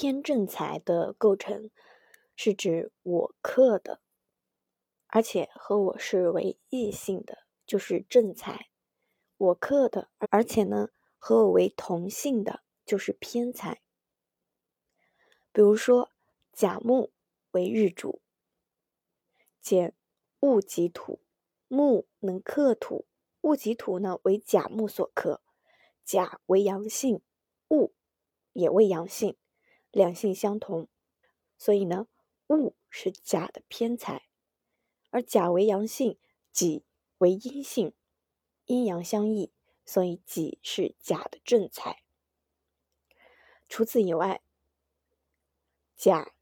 偏正财的构成是指我克的，而且和我是为异性的，就是正财；我克的，而且呢和我为同性的，就是偏财。比如说甲木为日主，简戊己土，木能克土，戊己土呢为甲木所克，甲为阳性，戊也为阳性。两性相同，所以呢，戊是甲的偏财，而甲为阳性，己为阴性，阴阳相异，所以己是甲的正财。除此以外，甲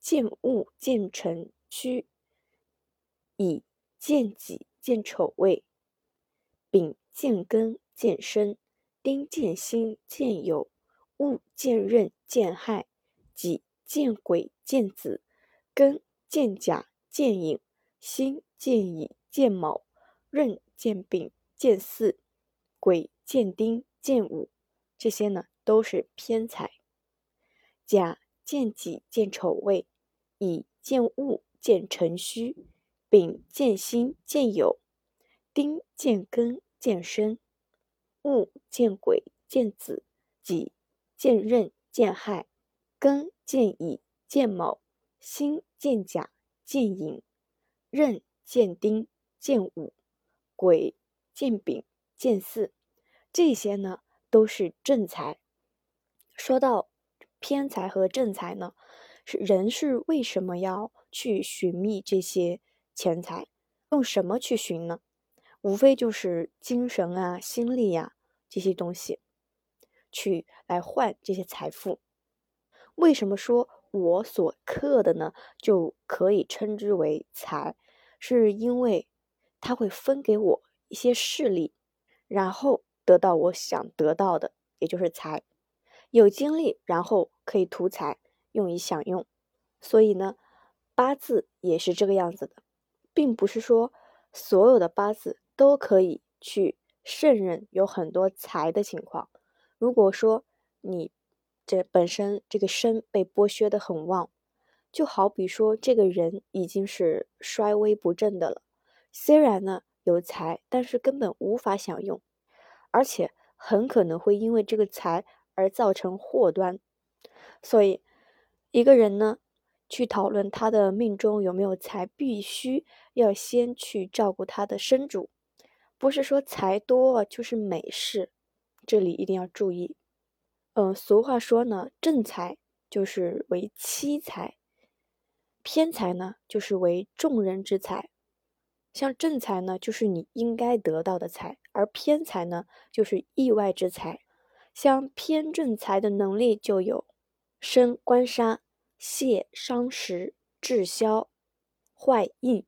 见戊见辰戌，乙见己见丑未，丙见庚见申，丁见辛见酉，戊见壬见亥。己见癸见子，庚见甲见寅，辛见乙见卯，壬见丙见巳，癸见丁见午，这些呢都是偏财。甲见己见丑未，乙见戊见辰戌，丙见辛见酉，丁见庚见申，戊见癸见子，己见壬见亥。庚见乙见卯，辛见甲见寅，壬见丁见午，癸见丙见巳，这些呢都是正财。说到偏财和正财呢，是人是为什么要去寻觅这些钱财？用什么去寻呢？无非就是精神啊、心力呀这些东西，去来换这些财富。为什么说我所克的呢？就可以称之为财，是因为它会分给我一些势力，然后得到我想得到的，也就是财。有精力，然后可以图财，用以享用。所以呢，八字也是这个样子的，并不是说所有的八字都可以去胜任有很多财的情况。如果说你。这本身这个身被剥削的很旺，就好比说这个人已经是衰微不振的了。虽然呢有财，但是根本无法享用，而且很可能会因为这个财而造成祸端。所以，一个人呢去讨论他的命中有没有财，必须要先去照顾他的身主，不是说财多就是美事，这里一定要注意。嗯，俗话说呢，正财就是为妻财，偏财呢就是为众人之财。像正财呢，就是你应该得到的财，而偏财呢，就是意外之财。像偏正财的能力就有生官杀、泄伤食、滞销、坏印。